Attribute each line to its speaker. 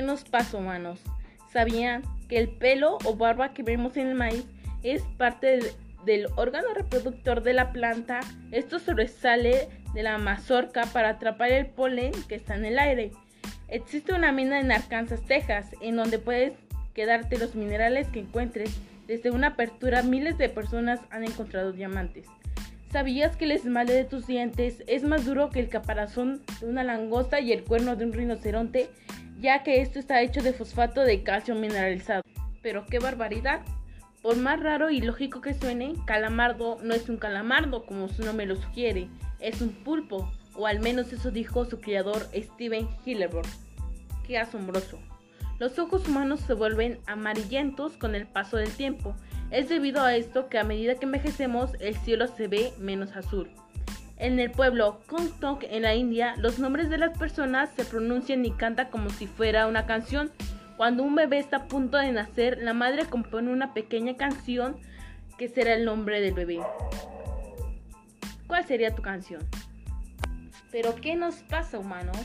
Speaker 1: nos pasa, humanos? ¿Sabían que el pelo o barba que vemos en el maíz es parte del órgano reproductor de la planta? Esto sobresale de la mazorca para atrapar el polen que está en el aire. Existe una mina en Arkansas, Texas, en donde puedes quedarte los minerales que encuentres. Desde una apertura miles de personas han encontrado diamantes. ¿Sabías que el esmalte de tus dientes es más duro que el caparazón de una langosta y el cuerno de un rinoceronte? Ya que esto está hecho de fosfato de calcio mineralizado. Pero qué barbaridad. Por más raro y lógico que suene, calamardo no es un calamardo como su nombre lo sugiere, es un pulpo, o al menos eso dijo su criador Steven Hillenburg. Qué asombroso. Los ojos humanos se vuelven amarillentos con el paso del tiempo es debido a esto que a medida que envejecemos el cielo se ve menos azul. En el pueblo Kongtong en la India, los nombres de las personas se pronuncian y cantan como si fuera una canción. Cuando un bebé está a punto de nacer, la madre compone una pequeña canción que será el nombre del bebé. ¿Cuál sería tu canción? Pero ¿qué nos pasa, humanos?